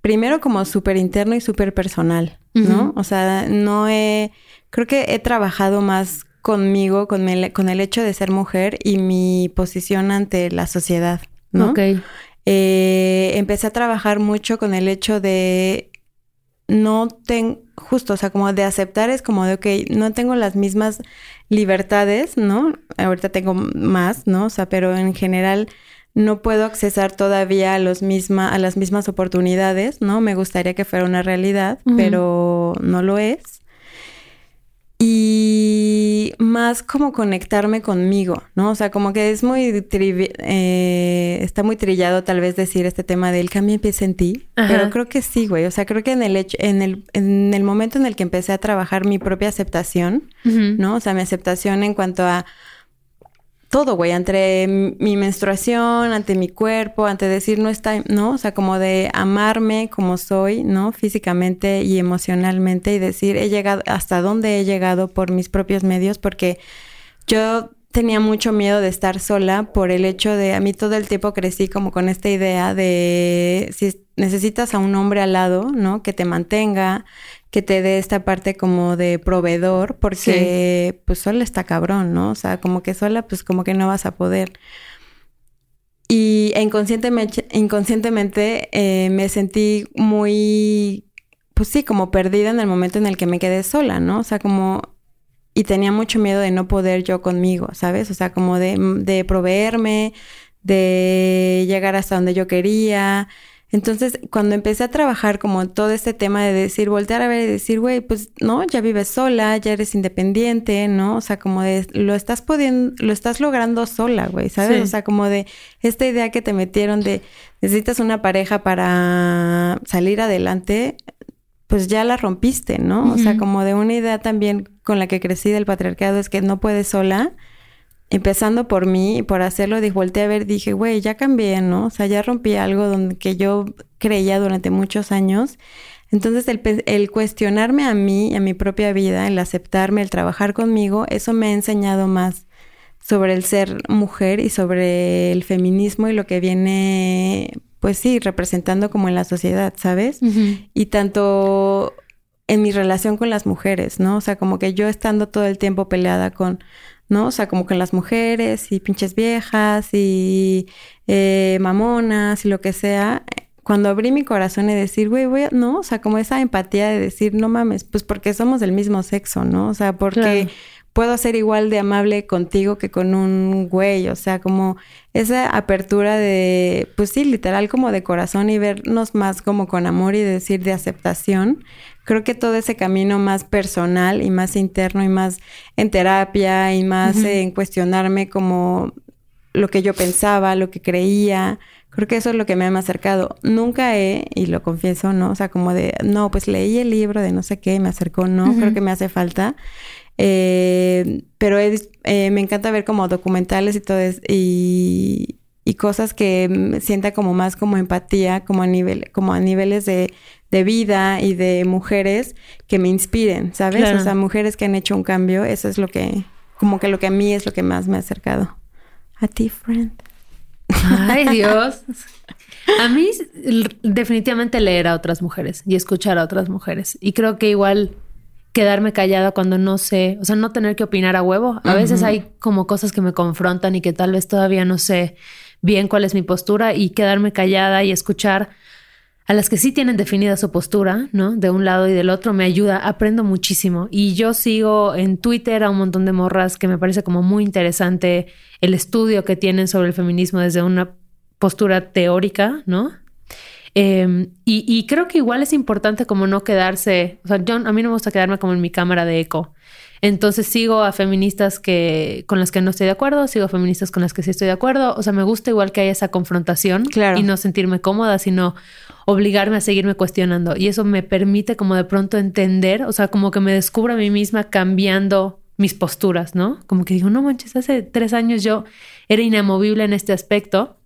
primero como súper interno y súper personal, ¿no? O sea, no he, creo que he trabajado más conmigo, con el, con el hecho de ser mujer y mi posición ante la sociedad, ¿no? Ok. Eh, empecé a trabajar mucho con el hecho de no tengo, justo, o sea, como de aceptar es como de, ok, no tengo las mismas libertades, ¿no? Ahorita tengo más, ¿no? O sea, pero en general no puedo accesar todavía a, los misma, a las mismas oportunidades, ¿no? Me gustaría que fuera una realidad, pero no lo es. Y más como conectarme conmigo, ¿no? O sea, como que es muy, eh, está muy trillado tal vez decir este tema del cambio empieza en ti, pero creo que sí, güey. O sea, creo que en el hecho, en el, en el momento en el que empecé a trabajar mi propia aceptación, ¿no? O sea, mi aceptación en cuanto a todo, güey, ante mi menstruación, ante mi cuerpo, ante decir no está, ¿no? O sea, como de amarme como soy, ¿no? Físicamente y emocionalmente y decir, he llegado, hasta dónde he llegado por mis propios medios, porque yo tenía mucho miedo de estar sola por el hecho de, a mí todo el tiempo crecí como con esta idea de si necesitas a un hombre al lado, ¿no? Que te mantenga, que te dé esta parte como de proveedor, porque pues sola está cabrón, ¿no? O sea, como que sola, pues como que no vas a poder. Y inconscientemente, inconscientemente eh, me sentí muy, pues sí, como perdida en el momento en el que me quedé sola, ¿no? O sea, como... Y tenía mucho miedo de no poder yo conmigo, ¿sabes? O sea, como de, de proveerme, de llegar hasta donde yo quería, entonces, cuando empecé a trabajar como todo este tema de decir, voltear a ver y decir, güey, pues no, ya vives sola, ya eres independiente, ¿no? O sea, como de, lo estás pudiendo, lo estás logrando sola, güey, ¿sabes? O sea, como de esta idea que te metieron de necesitas una pareja para salir adelante, pues ya la rompiste, ¿no? O sea, como de una idea también con la que crecí del patriarcado es que no puedes sola empezando por mí y por hacerlo, dije, volteé a ver, dije, güey, ya cambié, ¿no? O sea, ya rompí algo donde, que yo creía durante muchos años. Entonces, el, el cuestionarme a mí, a mi propia vida, el aceptarme, el trabajar conmigo, eso me ha enseñado más sobre el ser mujer y sobre el feminismo y lo que viene, pues sí, representando como en la sociedad, ¿sabes? Y tanto en mi relación con las mujeres, ¿no? O sea, como que yo estando todo el tiempo peleada con ¿no? O sea, como que las mujeres y pinches viejas y eh, mamonas y lo que sea, cuando abrí mi corazón y decir, güey, voy a, no, o sea, como esa empatía de decir, no mames, pues porque somos del mismo sexo, ¿no? O sea, porque puedo ser igual de amable contigo que con un güey, o sea, como esa apertura de, pues sí, literal como de corazón y vernos más como con amor y decir de aceptación. Creo que todo ese camino más personal y más interno y más en terapia y más en cuestionarme como lo que yo pensaba, lo que creía, creo que eso es lo que me ha acercado. Nunca he, y lo confieso, ¿no? O sea, como de, no, pues leí el libro de no sé qué, me acercó, no, creo que me hace falta. Eh, pero eh, me encanta ver como documentales y todo eso, y, cosas que sienta como más como empatía, como a nivel, como a niveles de, vida y de mujeres que me inspiren, ¿sabes? O sea, mujeres que han hecho un cambio, eso es lo que, como que lo que a mí es lo que más me ha acercado. A ti, friend. Ay, Dios. A mí definitivamente leer a otras mujeres y escuchar a otras mujeres. Y creo que igual quedarme callada cuando no sé, o sea, no tener que opinar a huevo. A veces hay como cosas que me confrontan y que tal vez todavía no sé bien cuál es mi postura y quedarme callada y escuchar a las que sí tienen definida su postura, ¿no? De un lado y del otro me ayuda, aprendo muchísimo. Y yo sigo en Twitter a un montón de morras que me parece como muy interesante el estudio que tienen sobre el feminismo desde una postura teórica, ¿no? Em, y, creo que igual es importante como no quedarse, o sea, yo, a mí no me gusta quedarme como en mi cámara de eco. Entonces sigo a feministas que con las que no estoy de acuerdo, sigo a feministas con las que sí estoy de acuerdo. O sea, me gusta igual que haya esa confrontación y no sentirme cómoda, sino obligarme a seguirme cuestionando. Y eso me permite como de pronto entender, o sea, como que me descubro a mí misma cambiando mis posturas, ¿no? Como que digo, no manches, hace tres años yo era inamovible en este aspecto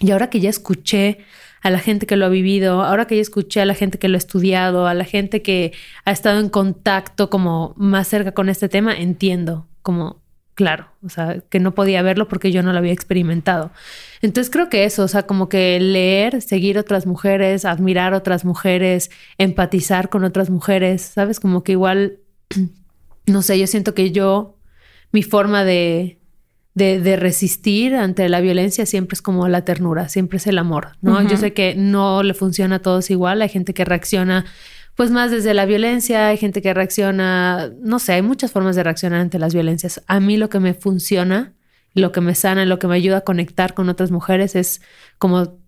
y ahora que ya escuché a la gente que lo ha vivido, ahora que ya escuché a la gente que lo ha estudiado, a la gente que ha estado en contacto como más cerca con este tema, entiendo como claro, o sea, que no podía verlo porque yo no lo había experimentado. Entonces creo que eso, o sea, como que leer, seguir otras mujeres, admirar otras mujeres, empatizar con otras mujeres, ¿sabes? Como que igual, no sé, yo siento que yo, mi forma de, de, resistir ante la violencia siempre es como la ternura, siempre es el amor, ¿no? Yo sé que no le funciona a todos igual, hay gente que reacciona pues más desde la violencia, hay gente que reacciona, no sé, hay muchas formas de reaccionar ante las violencias. A mí lo que me funciona lo que me sana, lo que me ayuda a conectar con otras mujeres es como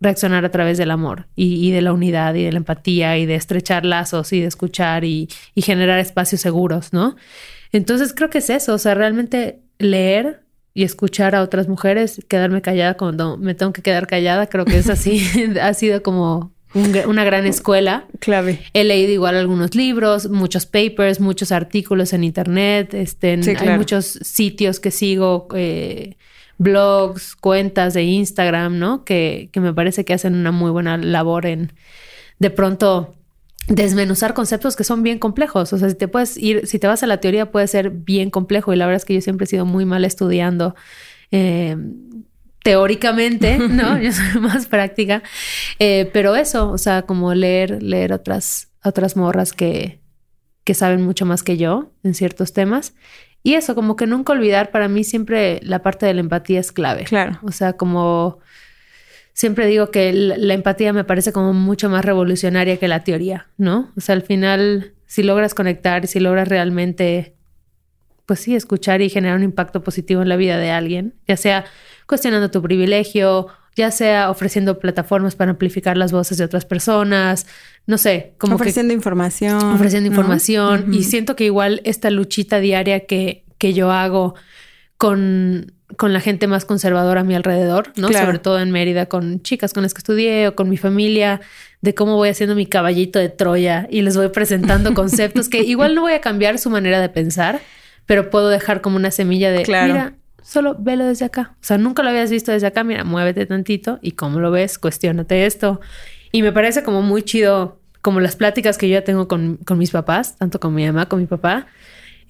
reaccionar a través del amor y, de la unidad y de la empatía y de estrechar lazos y de escuchar y, y generar espacios seguros, ¿no? Entonces creo que es eso, o sea, realmente leer y escuchar a otras mujeres, quedarme callada cuando me tengo que quedar callada, creo que es así, ha sido como una gran escuela. Clave. He leído igual algunos libros, muchos papers, muchos artículos en internet, este, hay muchos sitios que sigo, eh, blogs, cuentas de Instagram, ¿no? Que, que me parece que hacen una muy buena labor en de pronto desmenuzar conceptos que son bien complejos. O sea, si te puedes ir, si te vas a la teoría puede ser bien complejo y la verdad es que yo siempre he sido muy mal estudiando eh, teóricamente, ¿no? Yo soy más práctica, eh, pero eso, o sea, como leer, leer otras, otras morras que, que saben mucho más que yo en ciertos temas. Y eso, como que nunca olvidar, para mí siempre la parte de la empatía es clave. Claro. O sea, como siempre digo que la, empatía me parece como mucho más revolucionaria que la teoría, ¿no? O sea, al final, si logras conectar, si logras realmente, pues sí, escuchar y generar un impacto positivo en la vida de alguien, ya sea cuestionando tu privilegio, ya sea ofreciendo plataformas para amplificar las voces de otras personas, no sé, como ofreciendo información. Ofreciendo información. Y siento que igual esta luchita diaria que, que yo hago con con la gente más conservadora a mi alrededor, ¿no? Sobre todo en Mérida, con chicas con las que estudié o con mi familia, de cómo voy haciendo mi caballito de Troya y les voy presentando conceptos que igual no voy a cambiar su manera de pensar, pero puedo dejar como una semilla de, mira, solo velo desde acá. O sea, nunca lo habías visto desde acá, mira, muévete tantito y cómo lo ves, cuestionate esto. Y me parece como muy chido, como las pláticas que yo ya tengo con, con mis papás, tanto con mi mamá, con mi papá,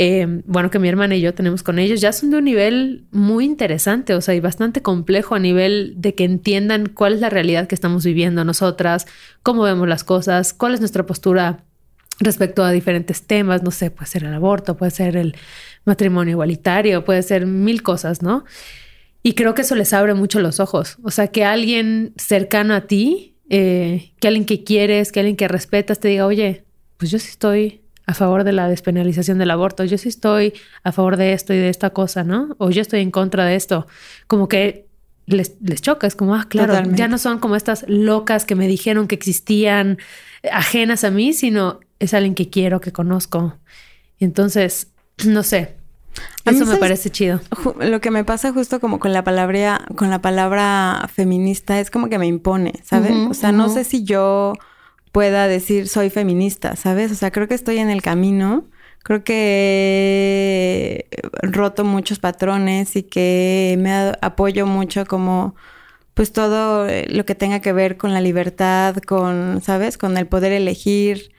eh, bueno, que mi hermana y yo tenemos con ellos, ya son de un nivel muy interesante, o sea, y bastante complejo a nivel de que entiendan cuál es la realidad que estamos viviendo nosotras, cómo vemos las cosas, cuál es nuestra postura respecto a diferentes temas, no sé, puede ser el aborto, puede ser el matrimonio igualitario, puede ser mil cosas, ¿no? Y creo que eso les abre mucho los ojos, o sea, que alguien cercano a ti, eh, que alguien que quieres, que alguien que respetas te diga, oye, pues yo sí estoy a favor de la despenalización del aborto, yo sí estoy a favor de esto y de esta cosa, ¿no? O yo estoy en contra de esto. Como que les, les choca, es como, ah, claro, ya no son como estas locas que me dijeron que existían ajenas a mí, sino es alguien que quiero, que conozco. Entonces, no sé, eso me parece chido. Lo que me pasa justo como con la palabra, con la palabra feminista es como que me impone, ¿sabes? o sea, no sé si yo pueda decir soy feminista, ¿sabes? O sea, creo que estoy en el camino. Creo que he roto muchos patrones y que me apoyo mucho como pues todo lo que tenga que ver con la libertad, con, ¿sabes? Con el poder elegir,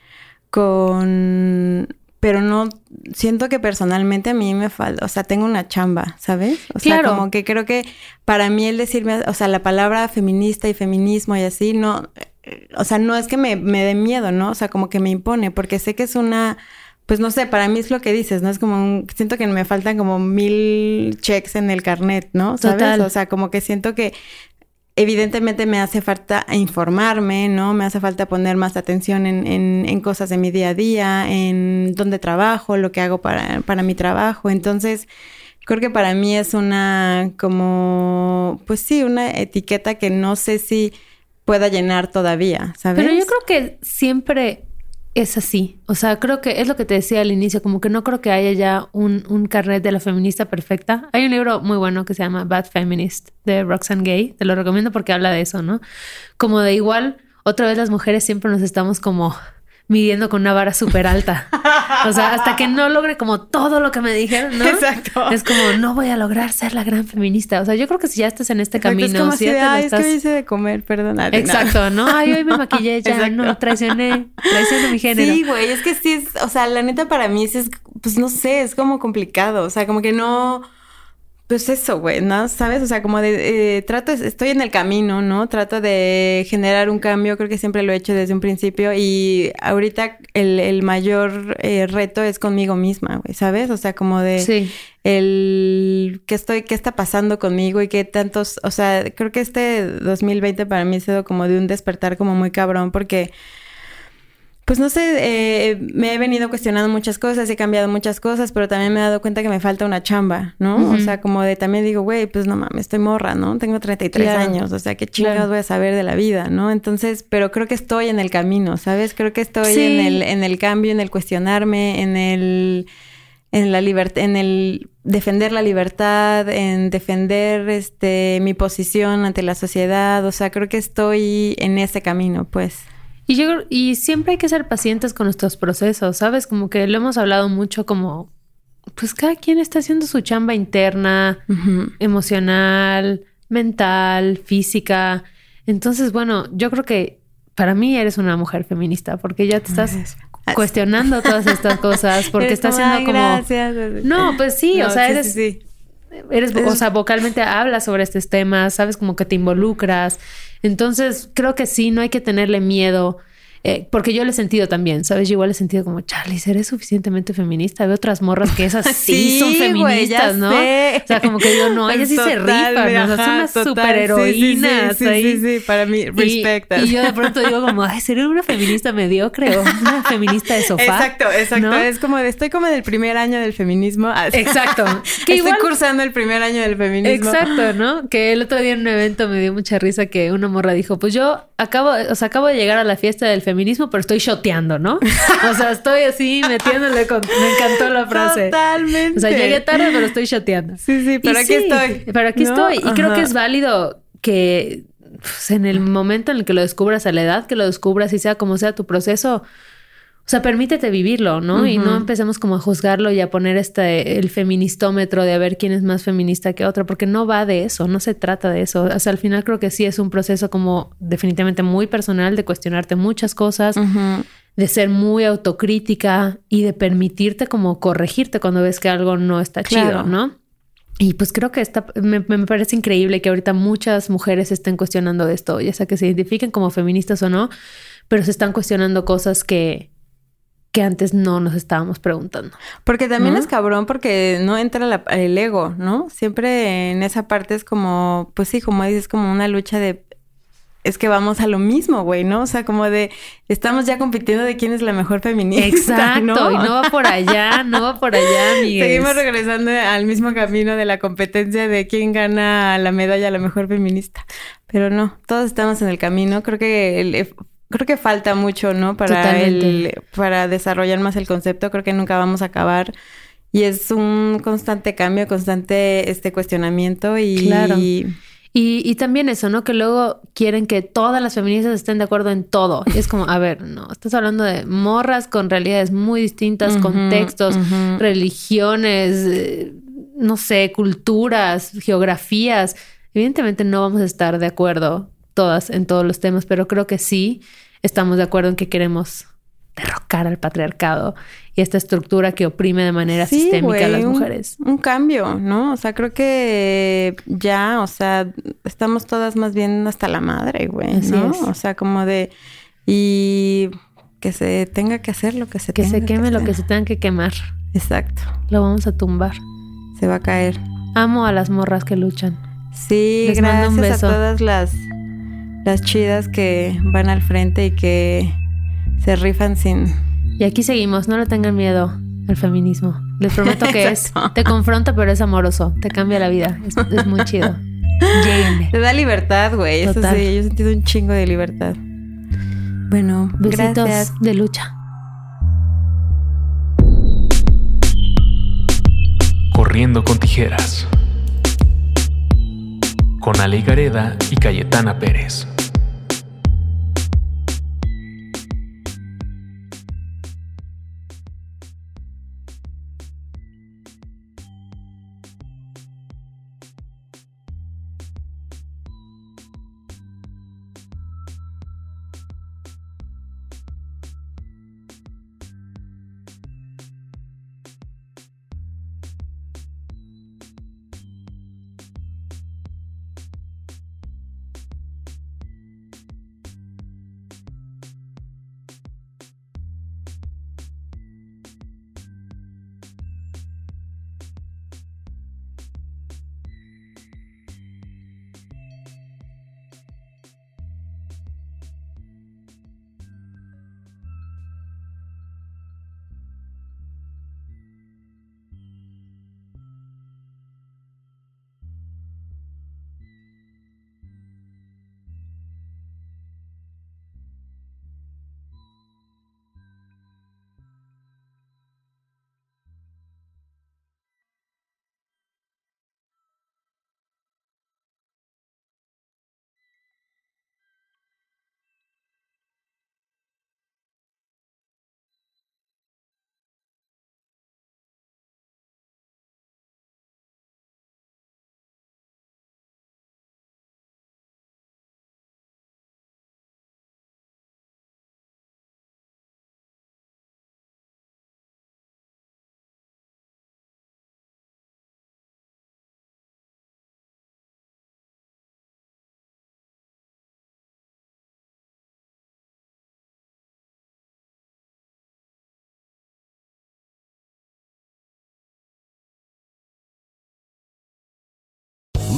con pero no siento que personalmente a mí me falta, o sea, tengo una chamba, ¿sabes? O sea, como que creo que para mí el decirme, o sea, la palabra feminista y feminismo y así no o sea, no es que me, me dé miedo, ¿no? O sea, como que me impone, porque sé que es una, pues no sé, para mí es lo que dices, ¿no? Es como un, siento que me faltan como mil checks en el carnet, ¿no? ¿Sabes? O sea, como que siento que evidentemente me hace falta informarme, ¿no? Me hace falta poner más atención en, en, en, cosas de mi día a día, en dónde trabajo, lo que hago para, para mi trabajo. Entonces, creo que para mí es una como, pues sí, una etiqueta que no sé si pueda llenar todavía, ¿sabes? Pero yo creo que siempre es así. O sea, creo que es lo que te decía al inicio, como que no creo que haya ya un, un carnet de la feminista perfecta. Hay un libro muy bueno que se llama Bad Feminist de Roxane Gay. Te lo recomiendo porque habla de eso, ¿no? Como de igual, otra vez las mujeres siempre nos estamos como midiendo con una vara súper alta. O sea, hasta que no logre como todo lo que me dijeron, ¿no? Exacto. Es como, no voy a lograr ser la gran feminista. O sea, yo creo que si ya estás en este camino, es como si, ya es que hice de comer. Exacto, ¿no? Ay, hoy me maquillé ya, no, traicioné, traicioné mi género. Sí, güey, es que sí, es, o sea, la neta para mí es, pues no sé, es como complicado. O sea, como que no pues eso, güey, ¿no? ¿Sabes? O sea, como de, eh, trato, estoy en el camino, ¿no? Trato de generar un cambio, creo que siempre lo he hecho desde un principio y ahorita el, mayor eh, reto es conmigo misma, güey, ¿sabes? O sea, como de sí. el qué estoy, qué está pasando conmigo y qué tantos, o sea, creo que este 2020 para mí ha sido como de un despertar como muy cabrón porque pues no sé, eh, me he venido cuestionando muchas cosas, he cambiado muchas cosas, pero también me he dado cuenta que me falta una chamba, ¿no? O sea, como de también digo, güey, pues no mames, estoy morra, ¿no? Tengo 33 años, o sea, qué chingados voy a saber de la vida, ¿no? Entonces, pero creo que estoy en el camino, ¿sabes? Creo que estoy en, el, en el cambio, en el cuestionarme, en el en la libertad, en el defender la libertad, en defender este mi posición ante la sociedad, o sea, creo que estoy en ese camino, pues. Y, yo, y siempre hay que ser pacientes con nuestros procesos, ¿sabes? Como que lo hemos hablado mucho como, pues cada quien está haciendo su chamba interna, emocional, mental, física. Entonces, bueno, yo creo que para mí eres una mujer feminista porque ya te estás cuestionando todas estas cosas porque estás haciendo como... No, pues sí, o sea, eres... Eres, o sea, vocalmente hablas sobre estos temas, sabes como que te involucras entonces, creo que sí, no hay que tenerle miedo. Eh, porque yo lo he sentido también, ¿sabes? Yo igual he sentido como, Charlie, ¿seré suficientemente feminista? Veo otras morras que esas sí, son feministas, ¿no? O sea, como que yo no, ellas sí se rifan, ¿no? O sea, son unas super heroínas. Sí sí, sí, para mí, respect. Y, yo de pronto digo como, ay, ¿seré una feminista mediocre o una feminista de sofá? Exacto, exacto. Es como, de, estoy como en el primer año del feminismo. Exacto. Que estoy cursando el primer año del feminismo. Exacto, ¿no? Que el otro día en un evento me dio mucha risa que una morra dijo, pues yo acabo, o sea, acabo de llegar a la fiesta del feminismo, pero estoy shoteando, ¿no? O sea, estoy así metiéndole con... Me encantó la frase. Totalmente. O sea, llegué tarde, pero estoy shoteando. Sí, sí, pero aquí estoy. Pero aquí estoy. Y creo que es válido que pues, en el momento en el que lo descubras, a la edad que lo descubras y sea como sea tu proceso, o sea, permítete vivirlo, ¿no? Y no empecemos como a juzgarlo y a poner este el feministómetro de a ver quién es más feminista que otro, porque no va de eso, no se trata de eso. O sea, al final creo que sí es un proceso como definitivamente muy personal de cuestionarte muchas cosas, de ser muy autocrítica y de permitirte como corregirte cuando ves que algo no está chido, ¿no? Y pues creo que está, me, me, parece increíble que ahorita muchas mujeres estén cuestionando esto, ya sea que se identifiquen como feministas o no, pero se están cuestionando cosas que, que antes no nos estábamos preguntando. Porque también es cabrón porque no entra el ego, ¿no? Siempre en esa parte es como, pues sí, como dices, como una lucha de es que vamos a lo mismo, güey, ¿no? O sea, como de estamos ya compitiendo de quién es la mejor feminista. Exacto, y no va por allá, no va por allá, Miguel. Seguimos regresando al mismo camino de la competencia de quién gana la medalla a la mejor feminista. Pero no, todos estamos en el camino. Creo que el, creo que falta mucho, ¿no? Para el, para desarrollar más el concepto. Creo que nunca vamos a acabar. Y es un constante cambio, constante este cuestionamiento y... Claro. Y, y, también eso, ¿no? Que luego quieren que todas las feministas estén de acuerdo en todo. Y es como, a ver, no, estás hablando de morras con realidades muy distintas, contextos, religiones, eh, no sé, culturas, geografías. Evidentemente no vamos a estar de acuerdo todas en todos los temas, pero creo que sí estamos de acuerdo en que queremos derrocar al patriarcado y esta estructura que oprime de manera sistémica a las mujeres. Un, cambio, ¿no? O sea, creo que ya, o sea, estamos todas más bien hasta la madre, güey, ¿no? O sea, como de y que se tenga que hacer lo que se que tenga se queme lo que se tenga que quemar. Exacto. Lo vamos a tumbar. Se va a caer. Amo a las morras que luchan. Sí, gracias a todas las las chidas que van al frente y que se rifan sin... Y aquí seguimos, no le tengan miedo al feminismo. Les prometo que es, te confronta pero es amoroso, te cambia la vida, es, muy chido. Te da libertad, güey. Eso sí, yo he sentido un chingo de libertad. Bueno, Besitos gracias. de lucha. Corriendo con tijeras. Con Ale Gareda y Cayetana Pérez.